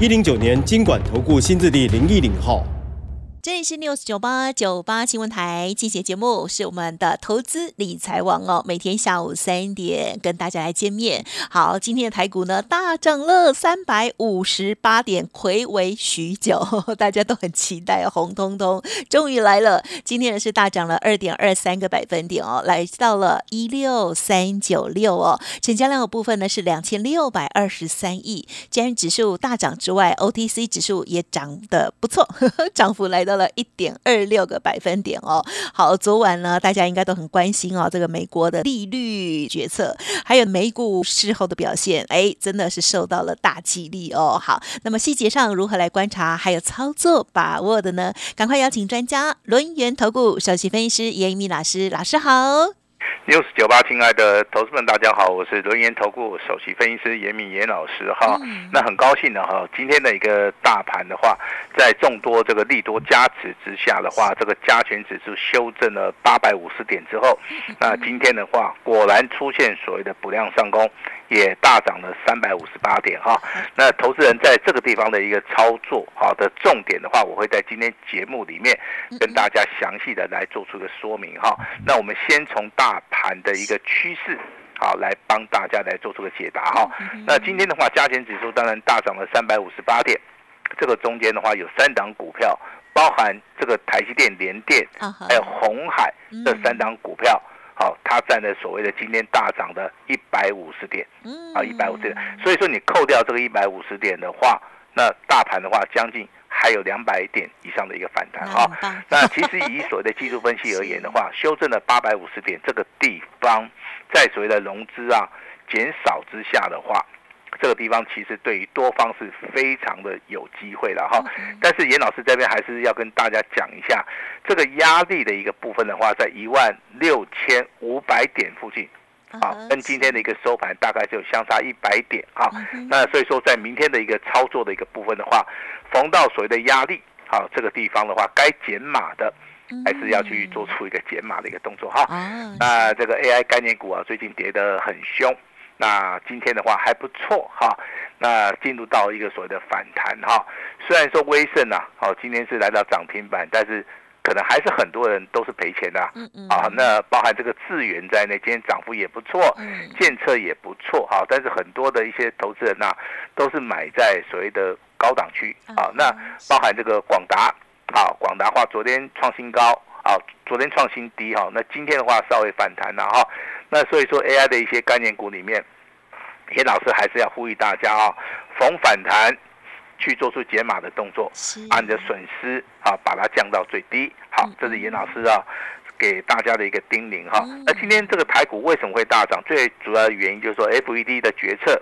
一零九年金管投顾新字第零一零号。这里是 news 九八九八新闻台，进行节目是我们的投资理财网哦，每天下午三点跟大家来见面。好，今天的台股呢大涨了三百五十八点，回违许久，大家都很期待，红彤彤终于来了。今天呢是大涨了二点二三个百分点哦，来到了一六三九六哦，成交量的部分呢是两千六百二十三亿。既然指数大涨之外，OTC 指数也涨得不错，涨幅来到。了一点二六个百分点哦。好，昨晚呢，大家应该都很关心哦，这个美国的利率决策，还有美股事后的表现，哎，真的是受到了大激励哦。好，那么细节上如何来观察，还有操作把握的呢？赶快邀请专家轮源投顾首席分析师严一鸣老师，老师好。News 九八，亲爱的投资们，大家好，我是轮研投顾首席分析师严敏严老师哈。那很高兴的哈，今天的一个大盘的话，在众多这个利多加持之下的话，这个加权指数修正了八百五十点之后，那今天的话，果然出现所谓的补量上攻。也大涨了三百五十八点哈，那投资人在这个地方的一个操作好的重点的话，我会在今天节目里面跟大家详细的来做出一个说明哈。那我们先从大盘的一个趋势好来帮大家来做出个解答哈。那今天的话，加权指数当然大涨了三百五十八点，这个中间的话有三档股票，包含这个台积电、联电，还有红海这三档股票。好，它占了所谓的今天大涨的一百五十点，啊，一百五十点。所以说你扣掉这个一百五十点的话，那大盘的话将近还有两百点以上的一个反弹啊。那其实以所谓的技术分析而言的话，修正了八百五十点这个地方，在所谓的融资啊减少之下的话。这个地方其实对于多方是非常的有机会了哈，但是严老师这边还是要跟大家讲一下，这个压力的一个部分的话，在一万六千五百点附近，啊，跟今天的一个收盘大概就相差一百点啊，那所以说在明天的一个操作的一个部分的话，逢到所谓的压力，好，这个地方的话该减码的，还是要去做出一个减码的一个动作哈，那这个 AI 概念股啊，最近跌得很凶。那今天的话还不错哈，那进入到一个所谓的反弹哈，虽然说威盛呐，好今天是来到涨停板，但是可能还是很多人都是赔钱的，嗯嗯，啊，那包含这个智源在内，今天涨幅也不错，嗯，建测也不错哈，但是很多的一些投资人呐，都是买在所谓的高档区，啊，那包含这个广达，啊，广达话昨天创新高，啊，昨天创新低哈，那今天的话稍微反弹了哈。那所以说，AI 的一些概念股里面，严老师还是要呼吁大家啊，逢反弹去做出解码的动作，把你的损失啊把它降到最低。好，这是严老师啊给大家的一个叮咛哈。那今天这个台股为什么会大涨？最主要的原因就是说，FED 的决策，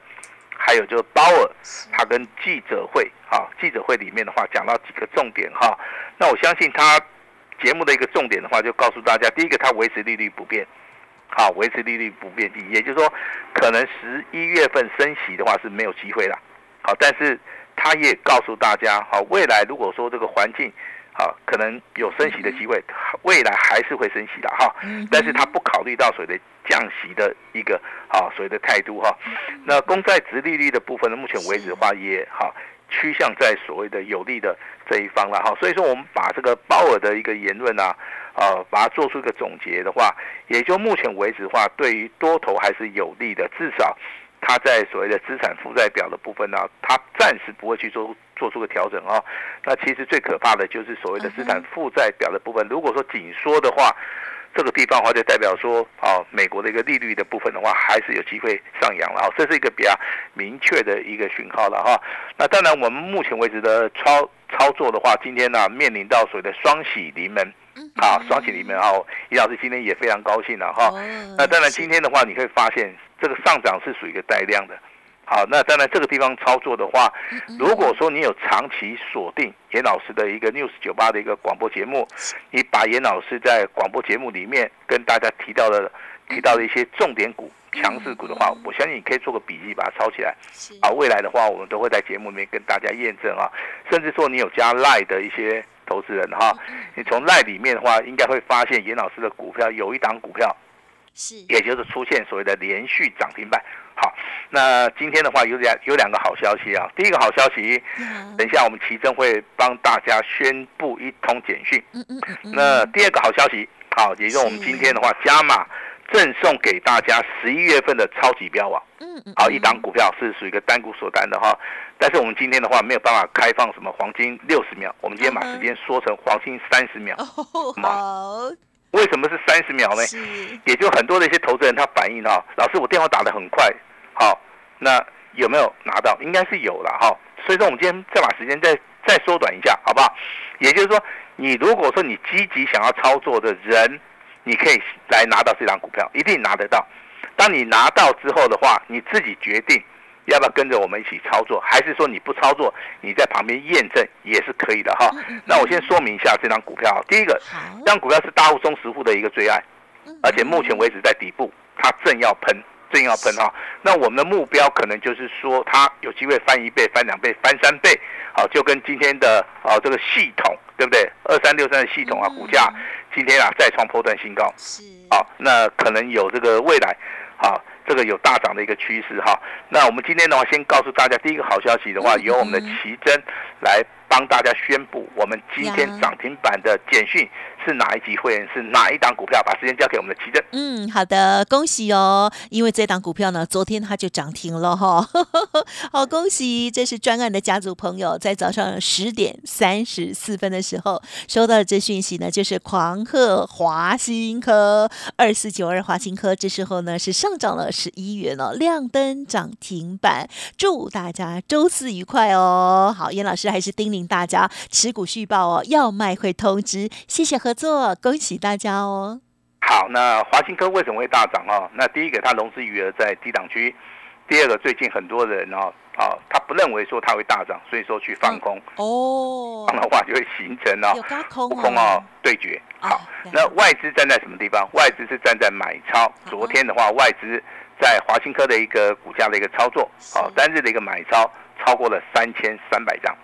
还有就是鲍尔他跟记者会啊，记者会里面的话讲到几个重点哈。那我相信他节目的一个重点的话，就告诉大家，第一个，他维持利率不变。好，维持利率不变，也就是说，可能十一月份升息的话是没有机会了。好，但是他也告诉大家，好，未来如果说这个环境，好，可能有升息的机会，未来还是会升息的哈。但是他不考虑到所谓的降息的一个好所谓的态度哈。那公债值利率的部分呢，目前为止的话也好。趋向在所谓的有利的这一方了哈，所以说我们把这个鲍尔的一个言论啊，呃，把它做出一个总结的话，也就目前为止的话，对于多头还是有利的，至少它在所谓的资产负债表的部分呢，它暂时不会去做做出个调整啊。那其实最可怕的就是所谓的资产负债表的部分，如果说紧缩的话。这个地方的话，就代表说，啊，美国的一个利率的部分的话，还是有机会上扬了啊，这是一个比较明确的一个讯号了哈。那当然，我们目前为止的操操作的话，今天呢面临到所谓的双喜临门，啊，双喜临门啊，李老师今天也非常高兴了哈。那当然，今天的话，你可以发现这个上涨是属于一个带量的，好，那当然这个地方操作的话，如果说你有长期锁定严老师的一个 news 九八的一个广播节目，你把严老师在广播节目里面跟大家提到的提到的一些重点股、强势股的话，我相信你可以做个笔记，把它抄起来。啊，未来的话，我们都会在节目里面跟大家验证啊，甚至说你有加赖的一些投资人哈，你从赖里面的话，应该会发现严老师的股票有一档股票。是，也就是出现所谓的连续涨停板。好，那今天的话有两有两个好消息啊。第一个好消息，等一下我们奇珍会帮大家宣布一通简讯。嗯嗯嗯。那第二个好消息，好，也就是我们今天的话加码赠送给大家十一月份的超级标王。嗯嗯。好，一档股票是属于一个单股锁单的哈，但是我们今天的话没有办法开放什么黄金六十秒，我们今天把时间缩成黄金三十秒。好。为什么是三十秒呢？也就很多的一些投资人他反映哈，老师我电话打得很快，好，那有没有拿到？应该是有了哈。所以说我们今天再把时间再再缩短一下，好不好？也就是说，你如果说你积极想要操作的人，你可以来拿到这张股票，一定拿得到。当你拿到之后的话，你自己决定。要不要跟着我们一起操作？还是说你不操作，你在旁边验证也是可以的哈。那我先说明一下这张股票。第一个，这张股票是大户中实户的一个最爱，而且目前为止在底部，它正要喷，正要喷哈。那我们的目标可能就是说，它有机会翻一倍、翻两倍、翻三倍，好，就跟今天的啊这个系统，对不对？二三六三的系统啊，股价今天啊再创破断新高，是，好，那可能有这个未来，好。这个有大涨的一个趋势哈，那我们今天的话，先告诉大家第一个好消息的话，由我们的奇珍来。帮大家宣布，我们今天涨停板的简讯是哪一级会员？是哪一档股票？把时间交给我们的奇珍。嗯，好的，恭喜哦！因为这档股票呢，昨天它就涨停了哈。好，恭喜！这是专案的家族朋友，在早上十点三十四分的时候收到的这讯息呢，就是狂贺华新科二四九二华新科，这时候呢是上涨了十一元哦，亮灯涨停板，祝大家周四愉快哦！好，严老师还是叮咛。大家持股续报哦，要卖会通知，谢谢合作，恭喜大家哦。好，那华兴科为什么会大涨哦？那第一个，它融资余额在低档区；第二个，最近很多人哦，啊，他不认为说它会大涨，所以说去放空哦，放的话就会形成哦，空空哦对决。好，那外资站在什么地方？外资是站在买超。昨天的话，外资在华兴科的一个股价的一个操作，好，单日的一个买超超过了三千三百张。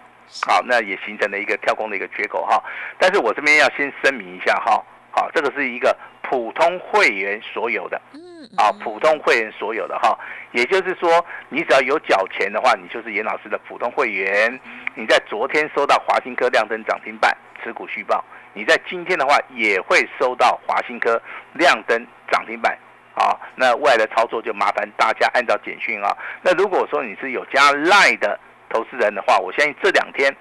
好，那也形成了一个跳空的一个缺口哈，但是我这边要先声明一下哈，好，这个是一个普通会员所有的，嗯，啊，普通会员所有的哈，也就是说，你只要有缴钱的话，你就是严老师的普通会员，你在昨天收到华兴科亮灯涨停板持股续报，你在今天的话也会收到华兴科亮灯涨停板，啊，那未来的操作就麻烦大家按照简讯啊，那如果说你是有加赖的。投资人的话，我相信这两天，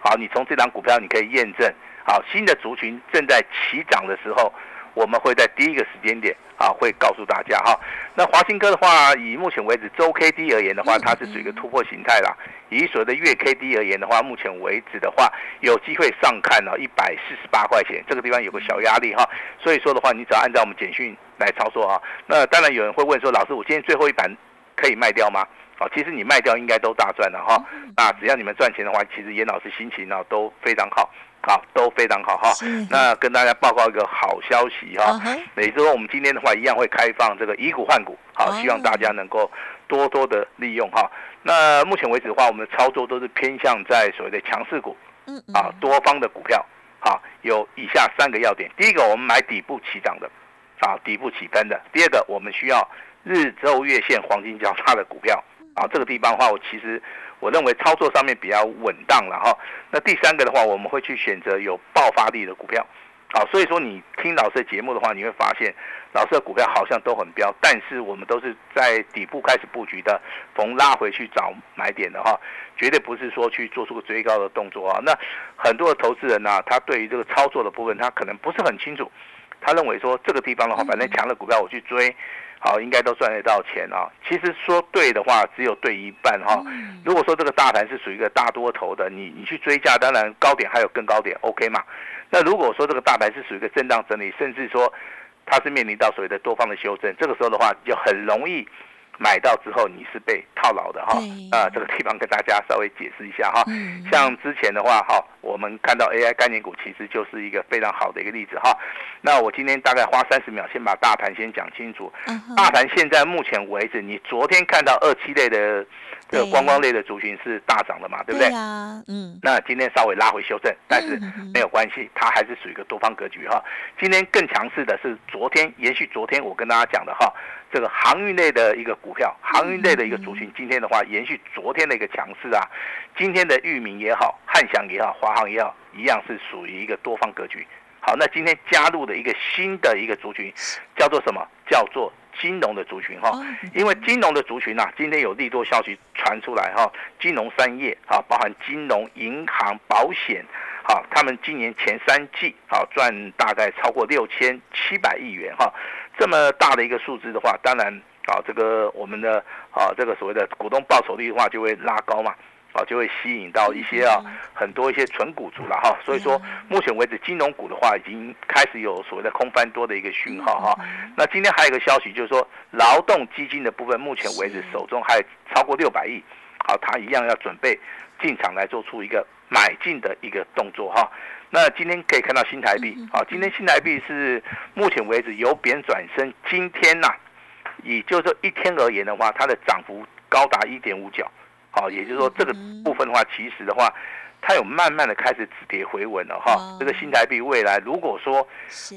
好，你从这张股票你可以验证，好，新的族群正在起涨的时候，我们会在第一个时间点啊，会告诉大家哈。那华兴科的话，以目前为止周 K D 而言的话，它是属于一个突破形态啦。以所谓的月 K D 而言的话，目前为止的话，有机会上看了一百四十八块钱，这个地方有个小压力哈。所以说的话，你只要按照我们简讯来操作啊。那当然有人会问说，老师，我今天最后一盘可以卖掉吗？好，其实你卖掉应该都大赚了哈。那只要你们赚钱的话，其实严老师心情呢都非常好，好都非常好哈。那跟大家报告一个好消息哈，也就是说我们今天的话一样会开放这个以股换股，好，希望大家能够多多的利用哈。那目前为止的话，我们的操作都是偏向在所谓的强势股，嗯啊多方的股票，好有以下三个要点。第一个，我们买底部起涨的，啊底部起分的。第二个，我们需要日周月线黄金交叉的股票。啊，这个地方的话，我其实我认为操作上面比较稳当了哈。那第三个的话，我们会去选择有爆发力的股票。啊，所以说你听老师的节目的话，你会发现老师的股票好像都很标，但是我们都是在底部开始布局的，逢拉回去找买点的哈，绝对不是说去做出个追高的动作啊。那很多的投资人呢，他对于这个操作的部分，他可能不是很清楚，他认为说这个地方的话，反正强的股票我去追。好，应该都赚得到钱啊。其实说对的话，只有对一半哈。如果说这个大盘是属于一个大多头的，你你去追价，当然高点还有更高点，OK 嘛？那如果说这个大盘是属于一个震荡整理，甚至说它是面临到所谓的多方的修正，这个时候的话就很容易，买到之后你是被套牢的哈。啊，这个地方跟大家稍微解释一下哈。像之前的话哈，我们看到 AI 概念股其实就是一个非常好的一个例子哈。那我今天大概花三十秒先把大盘先讲清楚。大盘现在目前为止，你昨天看到二期类的这个观光类的族群是大涨的嘛，对不对？嗯。那今天稍微拉回修正，但是没有关系，它还是属于一个多方格局哈。今天更强势的是昨天延续昨天我跟大家讲的哈。这个航运类的一个股票，航运类的一个族群，今天的话延续昨天的一个强势啊。今天的域名也好，汉翔也好，华航也好，一样是属于一个多方格局。好，那今天加入的一个新的一个族群，叫做什么？叫做金融的族群哈。因为金融的族群呐，今天有利多消息传出来哈，金融三业啊，包含金融、银行、保险，好，他们今年前三季啊赚大概超过六千七百亿元哈。这么大的一个数字的话，当然啊，这个我们的啊，这个所谓的股东报酬率的话，就会拉高嘛，啊，就会吸引到一些啊很多一些纯股族了哈。所以说，目前为止金融股的话，已经开始有所谓的空翻多的一个讯号哈。那今天还有一个消息，就是说劳动基金的部分，目前为止手中还有超过六百亿，好，他一样要准备进场来做出一个买进的一个动作哈。那今天可以看到新台币，好，今天新台币是目前为止由贬转升。今天呐，以就是说一天而言的话，它的涨幅高达一点五角，好，也就是说这个部分的话，其实的话，它有慢慢的开始止跌回稳了哈。这个新台币未来如果说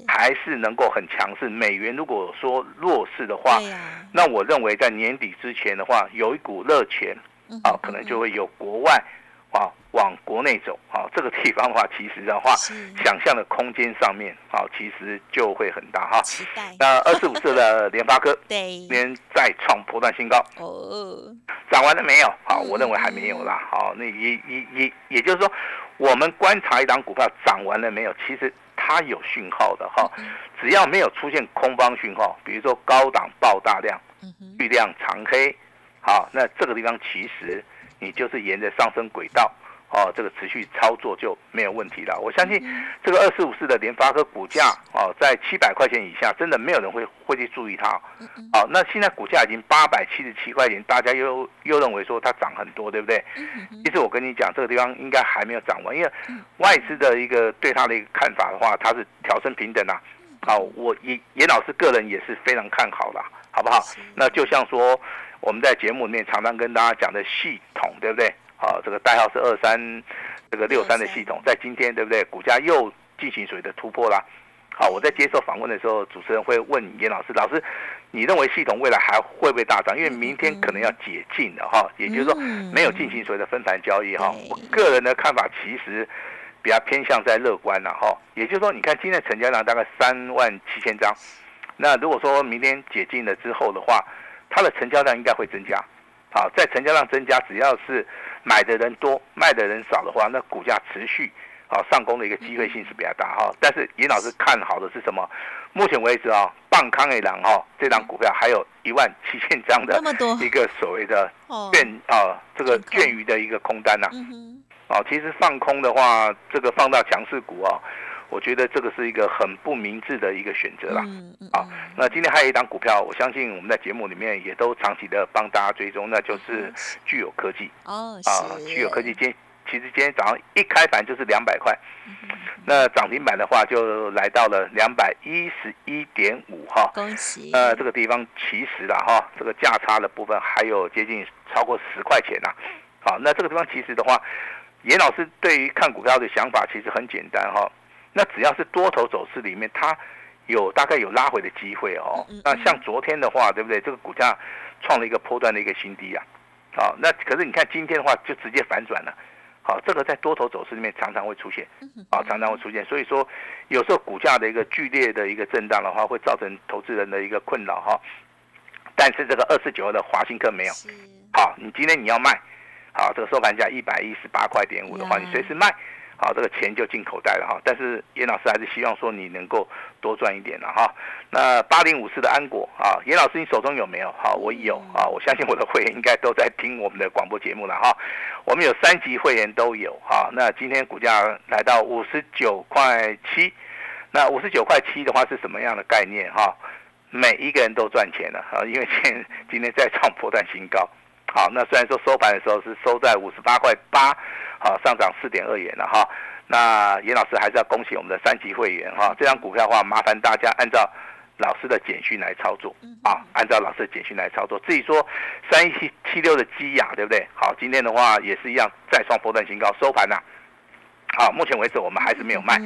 还是能够很强势，美元如果说弱势的话，那我认为在年底之前的话，有一股热钱，啊，可能就会有国外。啊，往国内走，好，这个地方的话，其实的话，想象的空间上面，好，其实就会很大哈。期待。那二四五四的联发科，对，今天再创破断新高。哦。涨完了没有？好，我认为还没有啦。好，那也也也也就是说，我们观察一档股票涨完了没有？其实它有讯号的哈。只要没有出现空方讯号，比如说高档爆大量，巨量长黑，好，那这个地方其实。你就是沿着上升轨道，哦，这个持续操作就没有问题了。我相信这个二四五四的联发科股价，哦，在七百块钱以下，真的没有人会会去注意它。好，那现在股价已经八百七十七块钱，大家又又认为说它涨很多，对不对？其实我跟你讲，这个地方应该还没有涨完，因为外资的一个对它的一个看法的话，它是调升平等啊。好，我严严老师个人也是非常看好的，好不好？那就像说。我们在节目里面常常跟大家讲的系统，对不对？好，这个代号是二三，这个六三的系统，在今天，对不对？股价又进行水的突破啦。好，我在接受访问的时候，主持人会问严老师：“老师，你认为系统未来还会不会大涨？因为明天可能要解禁了哈，也就是说没有进行所谓的分盘交易哈。我个人的看法其实比较偏向在乐观了哈。也就是说，你看今天成交量大概三万七千张，那如果说明天解禁了之后的话，它的成交量应该会增加，好，在成交量增加，只要是买的人多，卖的人少的话，那股价持续好上攻的一个机会性是比较大哈。但是尹老师看好的是什么？目前为止啊，棒康一郎哈，这张股票还有一万七千张的一个所谓的券啊，这个券余的一个空单呐。哦，其实放空的话，这个放到强势股啊。我觉得这个是一个很不明智的一个选择啦。啊，那今天还有一档股票，我相信我们在节目里面也都长期的帮大家追踪，那就是具有科技。哦，啊，具有科技今其实今天早上一开盘就是两百块，那涨停板的话就来到了两百一十一点五哈。恭喜。呃，这个地方其实啦哈，这个价差的部分还有接近超过十块钱呐。好，那这个地方其实的话，严老师对于看股票的想法其实很简单哈。那只要是多头走势里面，它有大概有拉回的机会哦。那像昨天的话，对不对？这个股价创了一个波段的一个新低啊。好，那可是你看今天的话，就直接反转了。好，这个在多头走势里面常常会出现，啊，常常会出现。所以说，有时候股价的一个剧烈的一个震荡的话，会造成投资人的一个困扰哈。但是这个二四九二的华兴科没有。好，你今天你要卖，好，这个收盘价一百一十八块点五的话，你随时卖。好，这个钱就进口袋了哈。但是严老师还是希望说你能够多赚一点了哈。那八零五四的安国啊，严老师你手中有没有？好，我有啊。我相信我的会员应该都在听我们的广播节目了哈。我们有三级会员都有哈。那今天股价来到五十九块七，那五十九块七的话是什么样的概念哈？每一个人都赚钱了啊，因为今今天在创破断新高。好，那虽然说收盘的时候是收在五十八块八，好，上涨四点二元了哈。那严老师还是要恭喜我们的三级会员哈，这张股票的话，麻烦大家按照老师的简讯来操作啊，按照老师的简讯来操作。至于说三一七七六的基雅，对不对？好，今天的话也是一样再创波段新高，收盘呐。好，目前为止我们还是没有卖，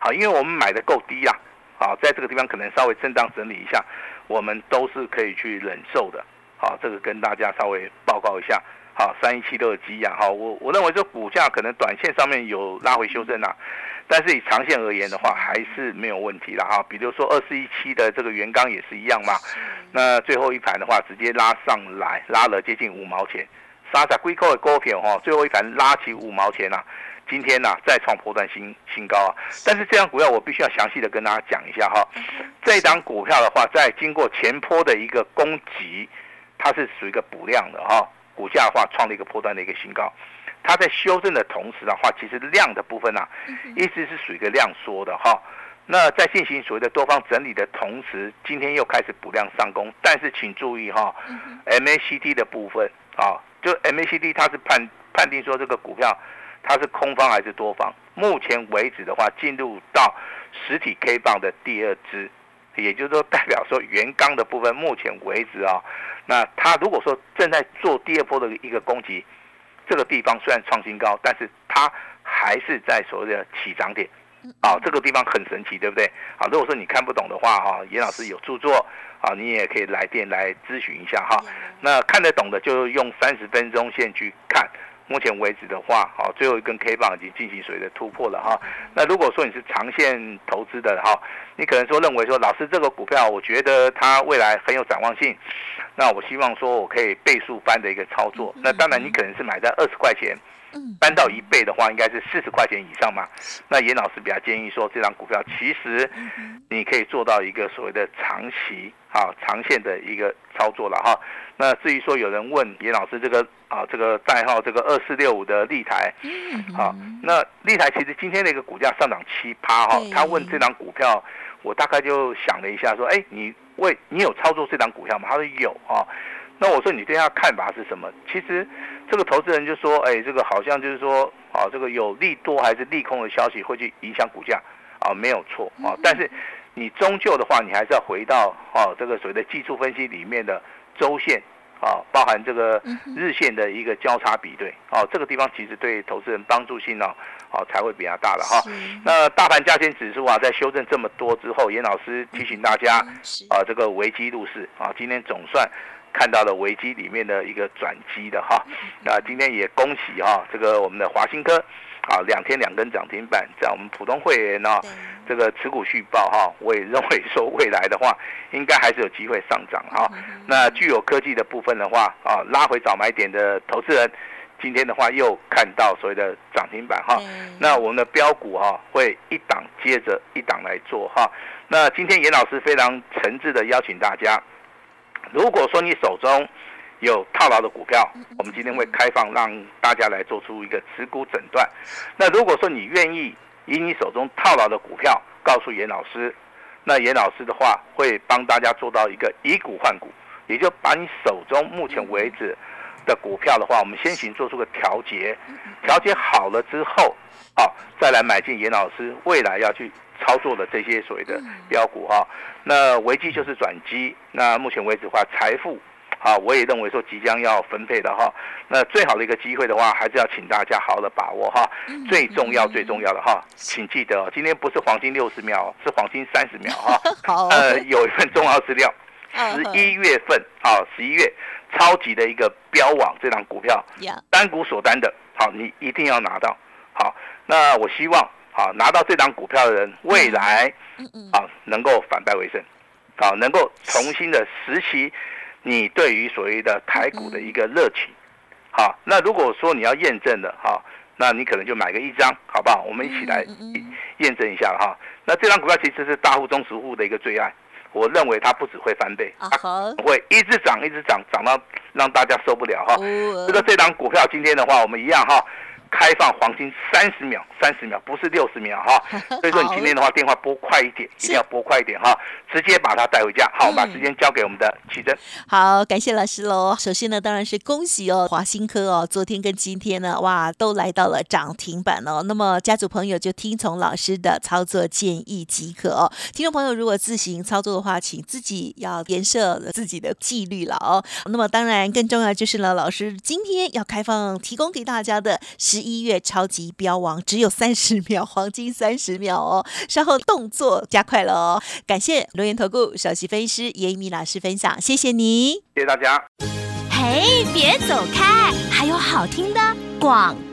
好，因为我们买的够低啊。好，在这个地方可能稍微震荡整理一下，我们都是可以去忍受的。好，这个跟大家稍微报告一下。好，三一七六的基亚，哈，我我认为这股价可能短线上面有拉回修正啊，但是以长线而言的话，还是没有问题的哈。比如说二四一七的这个原钢也是一样嘛，那最后一盘的话直接拉上来，拉了接近五毛钱，沙沙龟壳的股票哈，最后一盘拉起五毛钱啊，今天呢再创破断新新高啊。但是这张股票我必须要详细的跟大家讲一下哈，这张股票的话，在经过前坡的一个攻击。它是属于一个补量的哈，股价的话创了一个破断的一个新高，它在修正的同时的话，其实量的部分呢，一直是属于一个量缩的哈。那在进行所谓的多方整理的同时，今天又开始补量上攻，但是请注意哈，MACD 的部分啊，就 MACD 它是判判定说这个股票它是空方还是多方，目前为止的话，进入到实体 K 棒的第二支。也就是说，代表说原钢的部分，目前为止啊，那它如果说正在做第二波的一个攻击，这个地方虽然创新高，但是它还是在所谓的起涨点，啊，这个地方很神奇，对不对？啊，如果说你看不懂的话，哈，严老师有著作，啊，你也可以来电来咨询一下哈。那看得懂的就用三十分钟线去看。目前为止的话，好，最后一根 K 棒已经进行所谓的突破了哈。那如果说你是长线投资的哈，你可能说认为说，老师这个股票，我觉得它未来很有展望性，那我希望说我可以倍数翻的一个操作。那当然你可能是买在二十块钱。搬到一倍的话，应该是四十块钱以上嘛。那严老师比较建议说，这张股票其实你可以做到一个所谓的长期啊、长线的一个操作了哈。那至于说有人问严老师这个啊，这个代号这个二四六五的立台，好，那立台其实今天的一个股价上涨七趴哈。他问这张股票，我大概就想了一下说，哎，你为你有操作这张股票吗？他说有啊。那我说你对他看法是什么？其实这个投资人就说，哎，这个好像就是说，啊，这个有利多还是利空的消息会去影响股价，啊，没有错啊。但是你终究的话，你还是要回到啊，这个所谓的技术分析里面的周线啊，包含这个日线的一个交叉比对，哦，这个地方其实对投资人帮助性呢，哦，才会比较大了哈。那大盘价钱指数啊，在修正这么多之后，严老师提醒大家，啊，这个危机入市啊，今天总算。看到了危机里面的一个转机的哈，那今天也恭喜哈，这个我们的华兴科啊，两天两根涨停板，在我们普通会员呢，这个持股续报哈，我也认为说未来的话，应该还是有机会上涨哈。那具有科技的部分的话啊，拉回早买点的投资人，今天的话又看到所谓的涨停板哈。那我们的标股哈，会一档接着一档来做哈。那今天严老师非常诚挚的邀请大家。如果说你手中有套牢的股票，我们今天会开放让大家来做出一个持股诊断。那如果说你愿意以你手中套牢的股票告诉严老师，那严老师的话会帮大家做到一个以股换股，也就把你手中目前为止的股票的话，我们先行做出个调节，调节好了之后，好再来买进严老师未来要去。操作的这些所谓的标股哈，那危机就是转机。那目前为止的话，财富啊，我也认为说即将要分配的哈。那最好的一个机会的话，还是要请大家好好的把握哈。最重要最重要的哈，请记得今天不是黄金六十秒，是黄金三十秒哈。好。呃，有一份重要资料，十一月份啊，十一月超级的一个标网这张股票，单股锁单的，好，你一定要拿到。好，那我希望。啊，拿到这张股票的人，未来啊能够反败为胜，啊，能够重新的拾起你对于所谓的台股的一个热情。好，那如果说你要验证的哈，那你可能就买个一张，好不好？我们一起来验证一下哈。那这张股票其实是大户、中实户的一个最爱，我认为它不只会翻倍，会一直涨，一直涨，涨到让大家受不了哈。这个这张股票今天的话，我们一样哈。开放黄金三十秒，三十秒不是六十秒哈。所以说你今天的话电话拨快一点，一定要拨快一点哈，直接把它带回家。好，我们把时间交给我们的奇珍。好，感谢老师喽。首先呢，当然是恭喜哦，华新科哦，昨天跟今天呢，哇，都来到了涨停板哦。那么家族朋友就听从老师的操作建议即可哦。听众朋友如果自行操作的话，请自己要严设自己的纪律了哦。那么当然更重要就是呢，老师今天要开放提供给大家的十一月超级标王，只有三十秒，黄金三十秒哦。稍后动作加快了哦。感谢留言投顾首席分析师严一米老师分享，谢谢你，谢谢大家。嘿，别走开，还有好听的广告。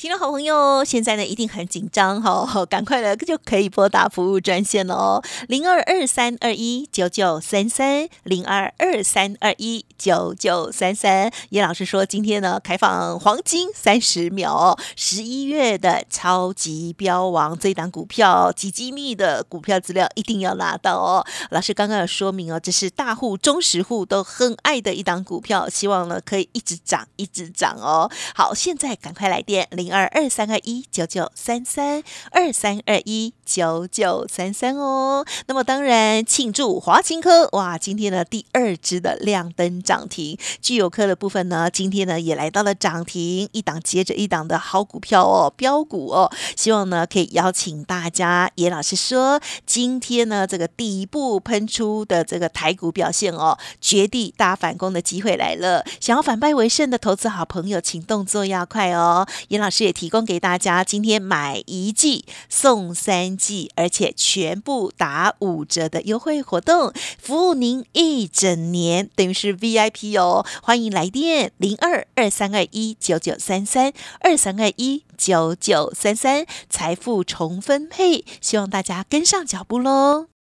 听众好朋友，现在呢一定很紧张哈，赶快的就可以拨打服务专线哦，零二二三二一九九三三，零二二三二一九九三三。叶老师说，今天呢开放黄金三十秒，十一月的超级标王这一档股票，极机密的股票资料一定要拿到哦。老师刚刚有说明哦，这是大户、中实户都很爱的一档股票，希望呢可以一直涨，一直涨哦。好，现在赶快来电零。二二三二一九九三三二三二一九九三三哦，那么当然庆祝华清科哇，今天的第二支的亮灯涨停，具有科的部分呢，今天呢也来到了涨停，一档接着一档的好股票哦，标股哦，希望呢可以邀请大家，严老师说，今天呢这个底部喷出的这个台股表现哦，绝地大反攻的机会来了，想要反败为胜的投资好朋友，请动作要快哦，严老师。也提供给大家，今天买一季送三季，而且全部打五折的优惠活动，服务您一整年，等于是 VIP 哦。欢迎来电零二二三二一九九三三二三二一九九三三，财富重分配，希望大家跟上脚步喽。